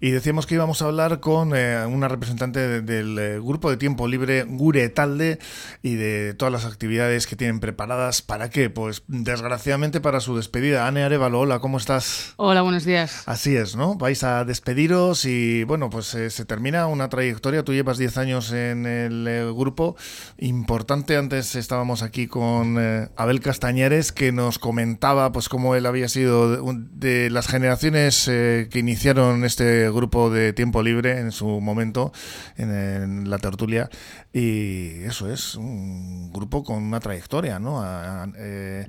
Y decíamos que íbamos a hablar con eh, una representante del eh, grupo de tiempo libre Gure Talde y de todas las actividades que tienen preparadas. ¿Para qué? Pues desgraciadamente para su despedida. Ane Arevalo, hola, ¿cómo estás? Hola, buenos días. Así es, ¿no? Vais a despediros y bueno, pues eh, se termina una trayectoria. Tú llevas 10 años en el grupo. Importante, antes estábamos aquí con Abel Castañeres que nos comentaba pues cómo él había sido de, de las generaciones que iniciaron este grupo de tiempo libre en su momento en, la tertulia y eso es un grupo con una trayectoria, ¿no? Eh,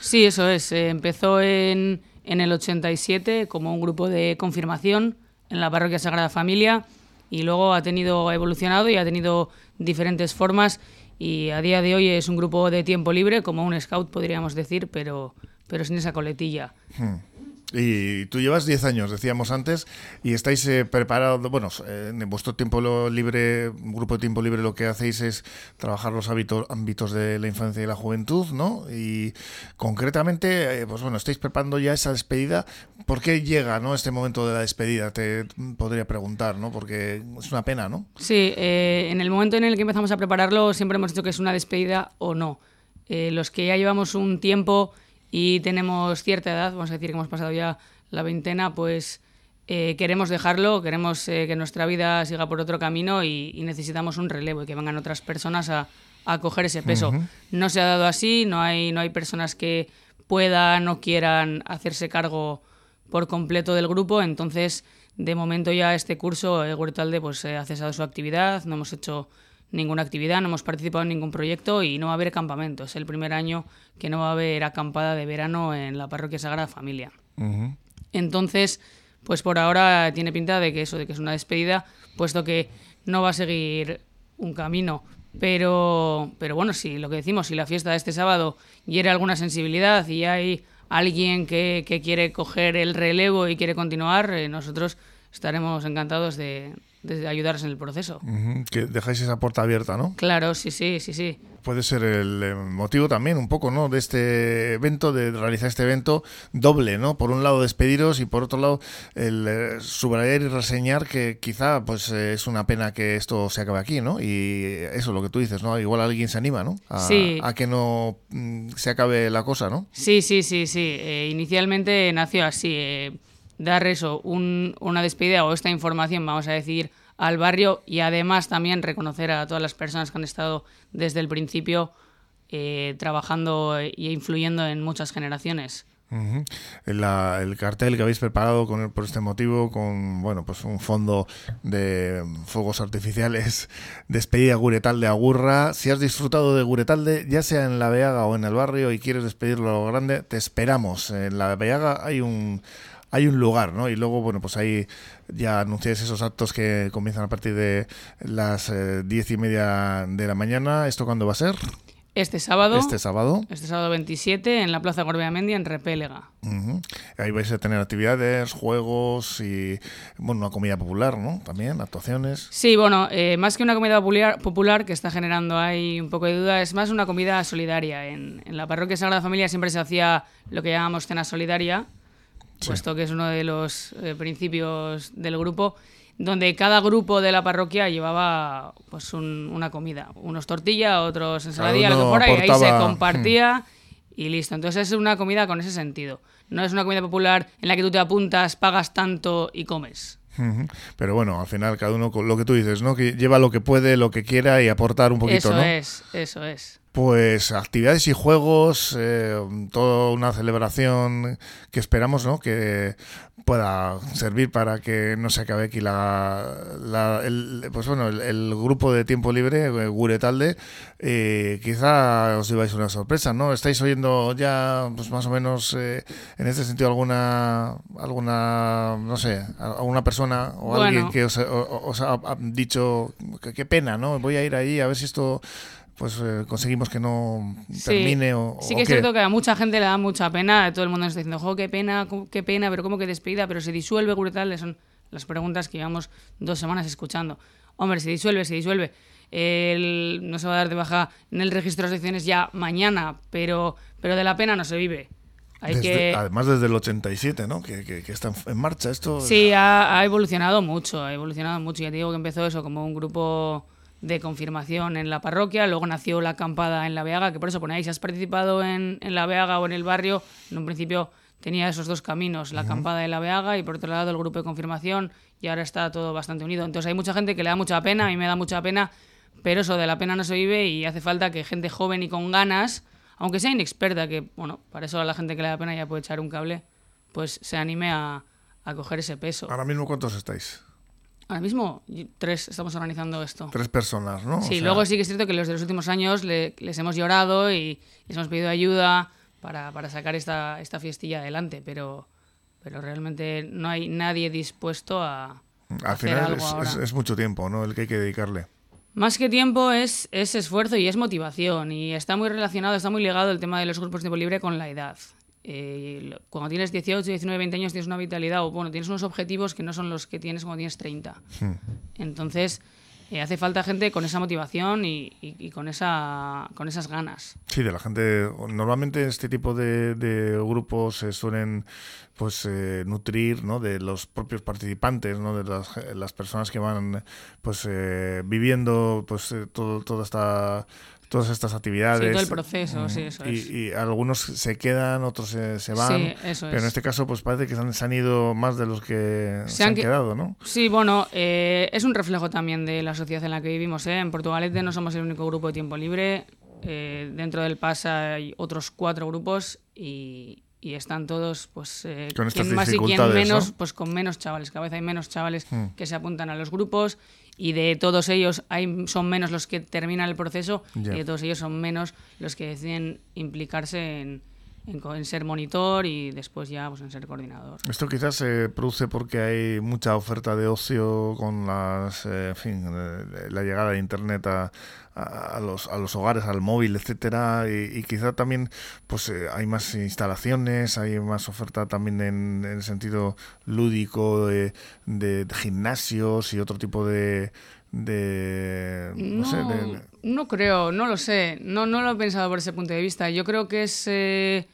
sí, eso es. empezó en, en el 87 como un grupo de confirmación en la parroquia Sagrada Familia y luego ha tenido ha evolucionado y ha tenido diferentes formas y a día de hoy es un grupo de tiempo libre como un scout podríamos decir pero pero sin esa coletilla. Hmm. Y tú llevas 10 años, decíamos antes, y estáis eh, preparados, bueno, en vuestro tiempo libre, grupo de tiempo libre, lo que hacéis es trabajar los ámbitos de la infancia y la juventud, ¿no? Y concretamente, eh, pues bueno, estáis preparando ya esa despedida. ¿Por qué llega, ¿no? Este momento de la despedida, te podría preguntar, ¿no? Porque es una pena, ¿no? Sí, eh, en el momento en el que empezamos a prepararlo, siempre hemos dicho que es una despedida o no. los que ya llevamos un tiempo y tenemos cierta edad, vamos a decir que hemos pasado ya la veintena, pues eh, queremos dejarlo, queremos eh, que nuestra vida siga por otro camino y, necesitamos un relevo y que vengan otras personas a, a coger ese peso. No se ha dado así, no hay, no hay personas que puedan o quieran hacerse cargo por completo del grupo, entonces de momento ya este curso, eh, Huertalde, pues ha cesado su actividad, no hemos hecho ninguna actividad, no hemos participado en ningún proyecto y no va a haber campamento. Es el primer año que no va a haber acampada de verano en la parroquia Sagrada Familia. Entonces, pues por ahora tiene pinta de que eso, de que es una despedida, puesto que no va a seguir un camino. Pero, pero bueno, si lo que decimos, si la fiesta de este sábado hiere alguna sensibilidad y hay alguien que, que quiere coger el relevo y quiere continuar, eh, nosotros estaremos encantados de, de ayudaros en el proceso. Que dejáis esa puerta abierta, ¿no? Claro, sí, sí, sí, sí. Puede ser el eh, motivo también un poco, ¿no? De este evento, de realizar este evento doble, ¿no? Por un lado despediros y por otro lado el eh, subrayar y reseñar que quizá pues eh, es una pena que esto se acabe aquí, ¿no? Y eso lo que tú dices, ¿no? Igual alguien se anima, ¿no? A, sí. a que no mm, se acabe la cosa, ¿no? Sí, sí, sí, sí. inicialmente nació así dar eso, una despedida o esta información, vamos a decir, al barrio y además también reconocer a todas las personas que han estado desde el principio eh, trabajando e influyendo en muchas generaciones. el cartel que habéis preparado con, por este motivo, con bueno, pues un fondo de fuegos artificiales, despedida Guretal de Agurra. Si has disfrutado de Guretalde, ya sea en La Veaga o en el barrio y quieres despedirlo a lo grande, te esperamos. En La Veaga hay un hay un lugar, ¿no? Y luego, bueno, pues ahí ya anunciáis esos actos que comienzan a partir de las eh, diez y media de la mañana. ¿Esto cuándo va a ser? Este sábado. Este sábado. Este sábado 27 en la Plaza Gorbea-Mendy en Repélega. Ahí vais a tener actividades, juegos y, bueno, una comida popular, ¿no? También, actuaciones. Sí, bueno, eh, más que una comida popular, popular, que está generando ahí un poco de duda, es más una comida solidaria. En, en la parroquia Sagrada Familia siempre se hacía lo que llamamos cena solidaria, puesto que es uno de los eh, principios del grupo, donde cada grupo de la parroquia llevaba pues una comida, unos tortillas, otros ensaladilla, lo que fuera, y ahí se compartía hmm. y listo. Entonces es una comida con ese sentido. No es una comida popular en la que tú te apuntas, pagas tanto y comes. Pero bueno, al final cada uno con lo que tú dices, ¿no? Que lleva lo que puede, lo que quiera y aportar un poquito, eso ¿no? Eso es, eso es. Pues actividades y juegos, eh, toda una celebración que esperamos ¿no? que pueda servir para que no se acabe aquí la, el, pues bueno, el, grupo de tiempo libre, eh, Guretalde. Eh, quizá os lleváis una sorpresa, ¿no? ¿Estáis oyendo ya pues más o menos en este sentido alguna, alguna no sé, alguna persona o alguien que os, ha dicho que qué pena, ¿no? Voy a ir ahí a ver si esto pues eh, conseguimos que no termine o, sí que es cierto que a mucha gente le da mucha pena todo el mundo nos está diciendo jo qué pena qué pena pero cómo que despedida pero se disuelve brutal son las preguntas que llevamos dos semanas escuchando hombre se disuelve se disuelve no se va a dar de baja en el registro de secciones ya mañana pero pero de la pena no se vive Hay que... Además desde el 87, ¿no? Que, que, está en marcha esto. Sí, ha, ha, evolucionado mucho, ha evolucionado mucho. Ya te digo que empezó eso como un grupo de confirmación en la parroquia, luego nació la acampada en la Veaga, que por eso ponéis, si has participado en, en la Veaga o en el barrio, en un principio tenía esos dos caminos, la acampada de la Veaga y por otro lado el grupo de confirmación y ahora está todo bastante unido. Entonces hay mucha gente que le da mucha pena, a mí me da mucha pena, pero eso de la pena no se vive y hace falta que gente joven y con ganas, aunque sea inexperta, que bueno, para eso a la gente que le da pena ya puede echar un cable, pues se anime a, a coger ese peso. Ahora mismo cuántos estáis? Ahora mismo, tres estamos organizando esto. Tres personas, ¿no? Sí, luego sí que es cierto que los de los últimos años les hemos llorado y les hemos pedido ayuda para, para sacar esta, esta fiestilla adelante, pero, pero realmente no hay nadie dispuesto a. Al final es, mucho tiempo, ¿no? El que hay que dedicarle. Más que tiempo es, es esfuerzo y es motivación. Y está muy relacionado, está muy ligado el tema de los grupos de tiempo libre con la edad. Eh, cuando tienes 18, 19, 20 años tienes una vitalidad o bueno, tienes unos objetivos que no son los que tienes cuando tienes 30. Hmm. Entonces, eh, hace falta gente con esa motivación y, con, esa, con esas ganas. Sí, de la gente. Normalmente este tipo de, grupos se suelen pues eh, nutrir ¿no? de los propios participantes, ¿no? de las, las personas que van pues viviendo pues todo, toda esta todas estas actividades. Sí, todo el proceso, sí, eso y, es. Y algunos se quedan, otros se, van. Sí, eso pero en este caso, pues parece que se han, ido más de los que se, han, quedado, ¿no? Sí, bueno, eh, es un reflejo también de la sociedad en la que vivimos. ¿eh? En Portugalete no somos el único grupo de tiempo libre. Eh, dentro del PAS hay otros cuatro grupos y, y están todos, pues, eh, quien más y quien menos, pues con menos chavales. Cada vez hay menos chavales hmm. que se apuntan a los grupos y de todos ellos hay, son menos los que terminan el proceso y de todos ellos son menos los que deciden implicarse en, en, ser monitor y después ya pues, en ser coordinador. Esto quizás se produce porque hay mucha oferta de ocio con las, eh, la llegada de Internet a, a, los, a los hogares, al móvil, etcétera, y, quizá también pues eh, hay más instalaciones, hay más oferta también en, el sentido lúdico de, gimnasios y otro tipo de, no, no, creo, no lo sé, no, no lo he pensado por ese punto de vista. Yo creo que es, eh,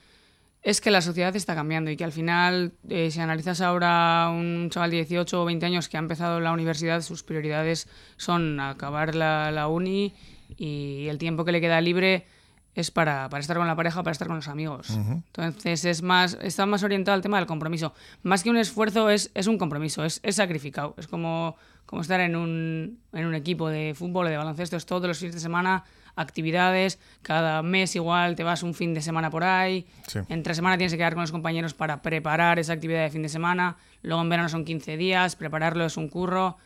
es que la sociedad está cambiando y que al final, eh, si analizas ahora un chaval de 18 o 20 años que ha empezado la universidad, sus prioridades son acabar la, la uni y el tiempo que le queda libre es para, para, estar con la pareja, para estar con los amigos. Entonces es más, está más orientado al tema del compromiso. Más que un esfuerzo es, es un compromiso, es, es sacrificado. Es como, como estar en un, en un equipo de fútbol o de baloncesto, es todos los fines de semana, actividades, cada mes igual te vas un fin de semana por ahí, entre semana tienes que quedar con los compañeros para preparar esa actividad de fin de semana, luego en verano son 15 días, prepararlo es un curro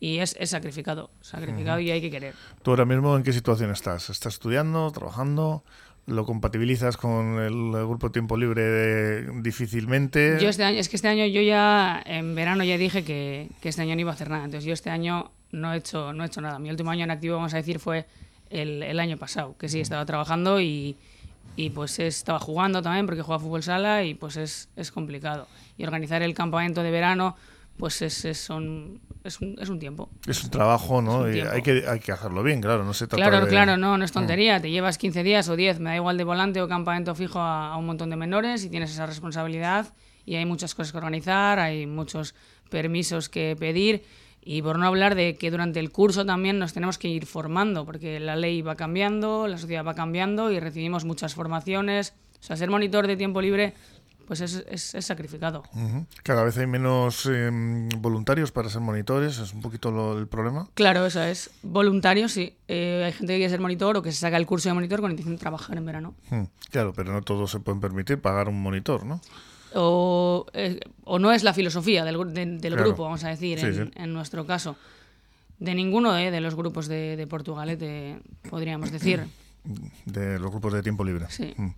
y es, es sacrificado, sacrificado y hay que querer. ¿Tú ahora mismo en qué situación estás? ¿Estás estudiando, trabajando? ¿Lo compatibilizas con el, grupo Tiempo Libre difícilmente? Yo este año, es que este año yo ya, en verano ya dije que, que, este año no iba a hacer nada, entonces yo este año no he hecho, no he hecho nada. Mi último año en activo, vamos a decir, fue el, el año pasado, que sí, estaba trabajando y, y pues estaba jugando también porque juega fútbol sala y pues es, es complicado. Y organizar el campamento de verano pues es, es, son, es, un, es un tiempo. Es un trabajo, ¿no? Y hay, que, hay que hacerlo bien, claro, no se trata Claro, claro, no, no es tontería. Te llevas 15 días o 10, me da igual de volante o campamento fijo a, un montón de menores y tienes esa responsabilidad y hay muchas cosas que organizar, hay muchos permisos que pedir y por no hablar de que durante el curso también nos tenemos que ir formando porque la ley va cambiando, la sociedad va cambiando y recibimos muchas formaciones. O sea, ser monitor de tiempo libre pues es, es, sacrificado. Cada vez hay menos em, voluntarios para ser monitores, es un poquito el problema. Claro, eso es. Voluntarios, sí. Eh, hay gente que quiere ser monitor o que se saca el curso de monitor con intención de trabajar en verano. Claro, pero no todos se pueden permitir pagar un monitor, ¿no? O, eh, o no es la filosofía del, del grupo, vamos a decir, en, en, nuestro caso. De ninguno eh, de los grupos de, de Portugalete, podríamos decir de los grupos de tiempo libre. Sí. Mm.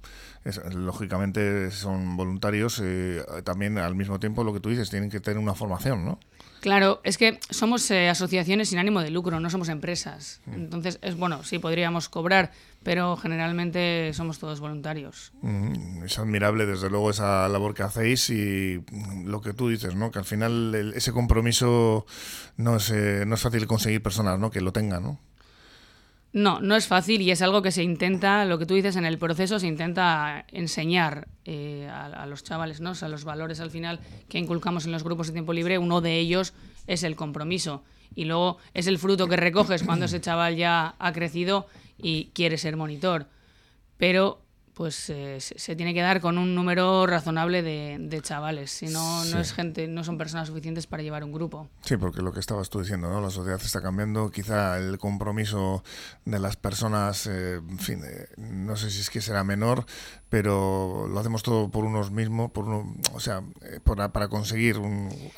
lógicamente son voluntarios, eh, también al mismo tiempo lo que tú dices, tienen que tener una formación, ¿no? Claro, es que somos eh, asociaciones sin ánimo de lucro, no somos empresas. Mm. Entonces, es bueno, sí podríamos cobrar, pero generalmente somos todos voluntarios. Mm, es admirable, desde luego, esa labor que hacéis y lo que tú dices, ¿no? Que al final ese compromiso no es, eh, no es fácil conseguir personas, ¿no? Que lo tengan, ¿no? No, no es fácil y es algo que se intenta, lo que tú dices en el proceso, se intenta enseñar eh, a, los chavales, ¿no? a los valores al final que inculcamos en los grupos de tiempo libre. Uno de ellos es el compromiso y luego es el fruto que recoges cuando ese chaval ya ha crecido y quiere ser monitor. Pero pues eh, se tiene que dar con un número razonable de, chavales. Si no, no es gente, no son personas suficientes para llevar un grupo. Sí, porque lo que estabas tú diciendo, ¿no? La sociedad está cambiando. Quizá el compromiso de las personas, eh, en fin, eh, no sé si es que será menor, pero lo hacemos todo por unos mismos, por uno, o sea, para, conseguir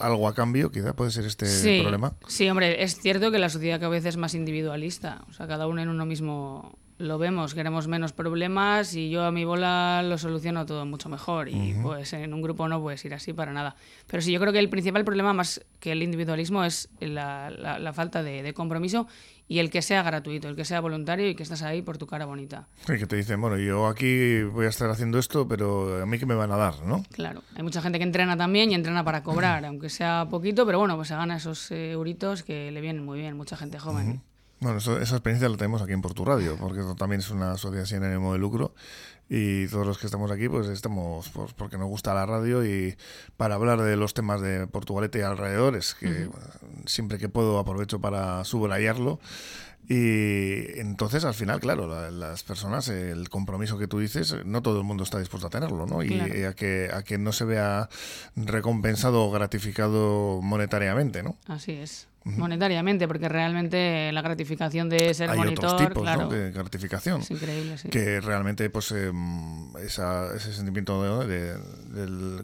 algo a cambio. Quizá puede ser este problema. Sí, hombre, es cierto que la sociedad cada vez es más individualista. O sea, cada uno en uno mismo lo vemos, queremos menos problemas y yo a mi bola lo soluciono todo mucho mejor. Y pues en un grupo no puedes ir así para nada. Pero sí, yo creo que el principal problema más que el individualismo es la, la, falta de, compromiso y el que sea gratuito, el que sea voluntario y que estás ahí por tu cara bonita. Y que te dicen, bueno, yo aquí voy a estar haciendo esto, pero a mí que me van a dar, ¿no? Claro, hay mucha gente que entrena también y entrena para cobrar, aunque sea poquito, pero bueno, pues se gana esos eh, euritos que le vienen muy bien, mucha gente joven. Bueno, esa experiencia la tenemos aquí en Radio, porque esto también es una sociedad sin ánimo de lucro y todos los que estamos aquí pues estamos pues, porque nos gusta la radio y para hablar de los temas de Portugalete y alrededores, que siempre que puedo aprovecho para subrayarlo. Y entonces, al final, claro, las personas, el compromiso que tú dices, no todo el mundo está dispuesto a tenerlo, ¿no? Y, a, que, a que no se vea recompensado o gratificado monetariamente, ¿no? Así es monetariamente, porque realmente la gratificación de ser Hay monitor, otros tipos claro, de gratificación. Es increíble, sí. Que realmente, pues, em, ese sentimiento de,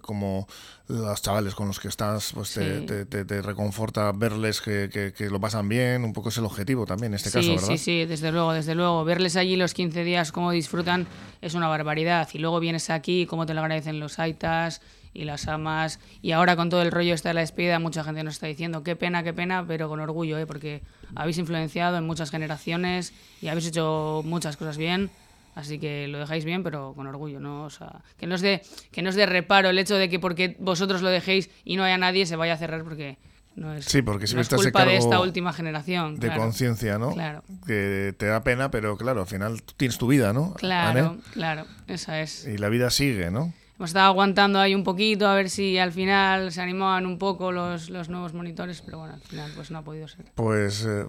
como los chavales con los que estás, pues te, te, reconforta verles que, que, lo pasan bien, un poco es el objetivo también en este caso, ¿verdad? Sí, sí, desde luego, desde luego. Verles allí los 15 días, cómo disfrutan, es una barbaridad. Y luego vienes aquí, cómo te lo agradecen los aitas y las amas. Y ahora con todo el rollo está de la despedida, mucha gente nos está diciendo qué pena, qué pena, pero con orgullo, ¿eh? porque habéis influenciado en muchas generaciones y habéis hecho muchas cosas bien. Así que lo dejáis bien, pero con orgullo, ¿no? O sea, que no es de, que no es de reparo el hecho de que porque vosotros lo dejéis y no haya nadie se vaya a cerrar porque no es, sí, porque si no es culpa de esta última generación. De conciencia, ¿no? Claro. Que te da pena, pero claro, al final tienes tu vida, ¿no? Claro, claro, esa es. Y la vida sigue, ¿no? Hemos estado aguantando ahí un poquito a ver si al final se animaban un poco los, los nuevos monitores, pero bueno, al final pues no ha podido ser. Pues eh,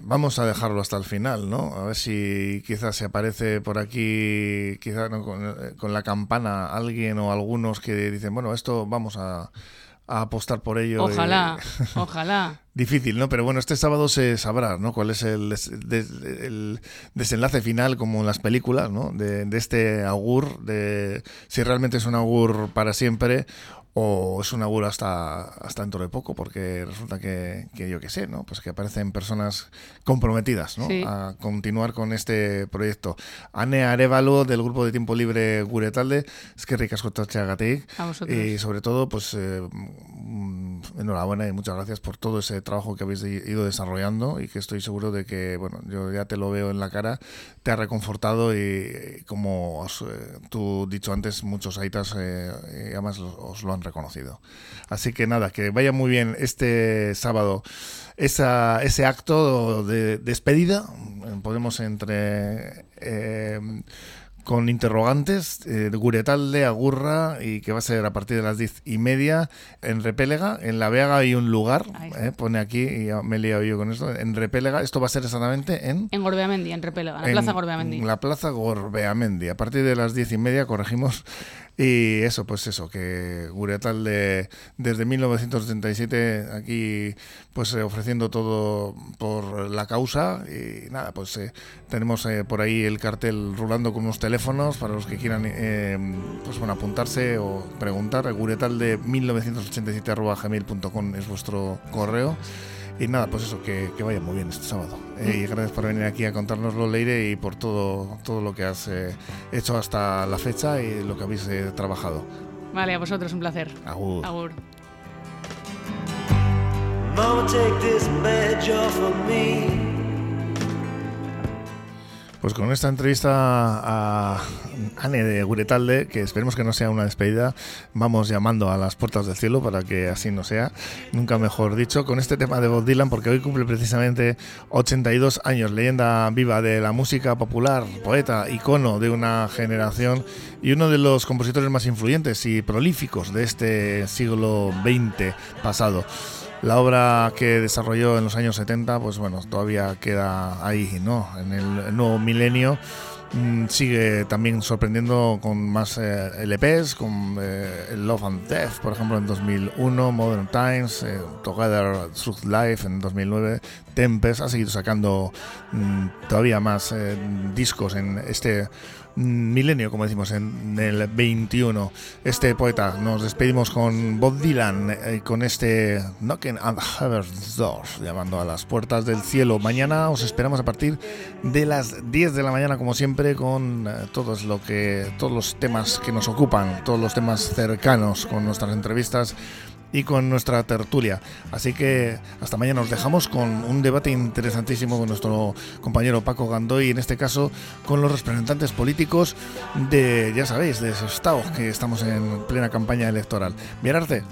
vamos a dejarlo hasta el final, ¿no? A ver si quizás se aparece por aquí, quizás con, con, la campana alguien o algunos que dicen, bueno, esto vamos a a apostar por ello. Ojalá, ojalá. Difícil, ¿no? Pero bueno, este sábado se sabrá, ¿no? Cuál es el, desenlace final, como en las películas, ¿no? De, de, este augur, de si realmente es un augur para siempre o es un auguro hasta, hasta dentro de poco, porque resulta que, que yo qué sé, ¿no? Pues que aparecen personas comprometidas ¿no? a continuar con este proyecto. Ane Arevalo, del grupo de tiempo libre Guretalde, es que ricas Y sobre todo, pues eh, enhorabuena y muchas gracias por todo ese trabajo que habéis ido desarrollando y que estoy seguro de que, bueno, yo ya te lo veo en la cara, te ha reconfortado y, como os, eh, tú dicho antes, muchos aitas eh, además os lo han reconocido. Así que nada, que vaya muy bien este sábado esa, ese acto de despedida. Podemos entre... Eh, con interrogantes, eh, Guretalde, Agurra, y que va a ser a partir de las diez y media en Repélega. En La Vega hay un lugar, eh, pone aquí, y me he liado yo con esto, en Repélega. Esto va a ser exactamente en... En Gorbeamendi, en Repélega, en la Plaza Gorbeamendi. En la Plaza Gorbeamendi. A partir de las diez y media, corregimos, y eso, pues eso, que Guretalde desde 1987 aquí pues eh, ofreciendo todo por la causa y nada, pues eh, tenemos eh, por ahí el cartel rulando con unos teléfonos para los que quieran pues bueno, apuntarse o preguntar. Guretalde 1987 gmail.com es vuestro correo. Y nada, pues eso, que, que vaya muy bien este sábado. Eh, y gracias por venir aquí a contárnoslo, Leire, y por todo, todo lo que has eh, hecho hasta la fecha y lo que habéis eh, trabajado. Vale, a vosotros, un placer. Agur. Agur. Pues con esta entrevista a Anne de Guretalde, que esperemos que no sea una despedida, vamos llamando a las puertas del cielo para que así no sea, nunca mejor dicho, con este tema de Bob Dylan, porque hoy cumple precisamente 82 años, leyenda viva de la música popular, poeta, icono de una generación y uno de los compositores más influyentes y prolíficos de este siglo XX pasado. La obra que desarrolló en los años 70, pues bueno, todavía queda ahí, ¿no? En el nuevo milenio sigue también sorprendiendo con más eh, LPs, con eh, Love and Death, por ejemplo, en 2001, Modern Times, eh, Together Truth Life en 2009, Tempest, ha seguido sacando mm, todavía más discos en este milenio, como decimos, en el 21. Este poeta, nos despedimos con Bob Dylan, eh, con este Knocking on Heaven's Doors, llamando a las puertas del cielo. Mañana os esperamos a partir de las 10 de la mañana, como siempre, con eh, todos, lo que, todos los temas que nos ocupan, todos los temas cercanos, con nuestras entrevistas y con nuestra tertulia. Así que hasta mañana nos dejamos con un debate interesantísimo con nuestro compañero Paco Gandoy, en este caso con los representantes políticos de, ya sabéis, de ese estado que estamos en plena campaña electoral. Mirarte.